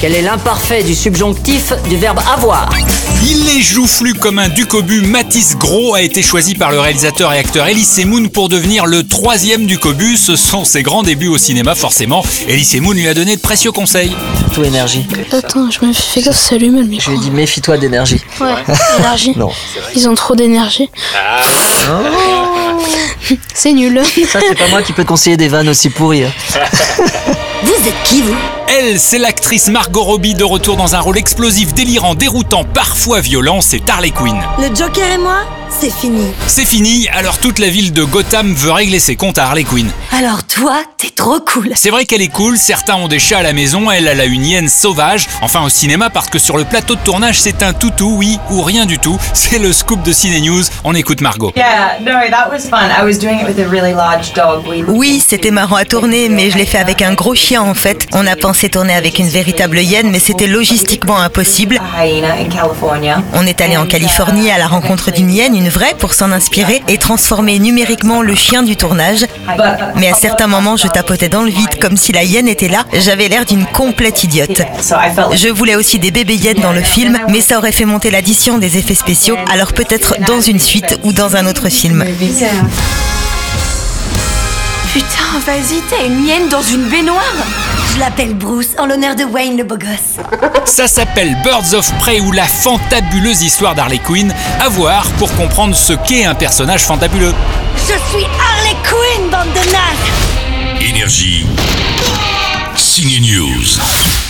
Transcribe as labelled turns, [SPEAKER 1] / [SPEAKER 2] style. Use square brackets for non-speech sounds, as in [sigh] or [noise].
[SPEAKER 1] Quel est l'imparfait du subjonctif du verbe avoir?
[SPEAKER 2] Il est joufflu comme un duc au but. Matisse Gros a été choisi par le réalisateur et acteur Elie Semoun pour devenir le troisième duc au but. Ce sont ses grands débuts au cinéma, forcément. Elie Semoun lui a donné de précieux conseils.
[SPEAKER 3] Tout énergie.
[SPEAKER 4] Attends, je me fais gaffe, ça allume le
[SPEAKER 3] Je
[SPEAKER 4] micro.
[SPEAKER 3] lui ai dit méfie-toi d'énergie.
[SPEAKER 4] Ouais, énergie. [laughs]
[SPEAKER 3] Non.
[SPEAKER 4] Ils ont trop d'énergie. C'est nul.
[SPEAKER 3] Ça, c'est pas moi qui peux te conseiller des vannes aussi pourries. hein.
[SPEAKER 1] Vous êtes qui vous?
[SPEAKER 2] Elle, c'est l'actrice Margot Robbie de retour dans un rôle explosif, délirant, déroutant, parfois violent, c'est Harley Quinn.
[SPEAKER 5] Le Joker et moi, c'est fini.
[SPEAKER 2] C'est fini, alors toute la ville de Gotham veut régler ses comptes à Harley Quinn.
[SPEAKER 5] Alors toi, t'es trop cool.
[SPEAKER 2] C'est vrai qu'elle est cool, certains ont des chats à la maison, elle, elle a une hyène sauvage, enfin au cinéma parce que sur le plateau de tournage c'est un toutou, oui, ou rien du tout. [laughs] C'est le scoop de Ciné News, on écoute Margot.
[SPEAKER 6] Yeah, no, that was fun. I was doing it with a really large dog. We
[SPEAKER 7] Oui, c'était marrant à tourner, mais je l'ai fait avec un gros chien en fait. On a pensé tourner avec une véritable hyène, mais c'était logistiquement impossible. On est allé en Californie à la rencontre d'une hyène, une vraie, pour s'en inspirer et transformer numériquement le chien du tournage. Mais à certains moments, je tapotais dans le vide comme si la hyène était là. J'avais l'air d'une complète idiote. Je voulais aussi des bébés hyènes dans le film, mais ça aurait fait monter l'addition des effets spéciaux, alors peut-être dans une suite ou dans un autre film.
[SPEAKER 5] Putain, vas-y, t'as une hyène dans une baignoire Je l'appelle Bruce en l'honneur de Wayne le beau gosse.
[SPEAKER 2] Ça s'appelle Birds of Prey ou la fantabuleuse histoire d'Harley Quinn, à voir pour comprendre ce qu'est un personnage fantabuleux.
[SPEAKER 5] Je suis Harley Quinn, bande de nazes
[SPEAKER 8] Énergie. Signe News.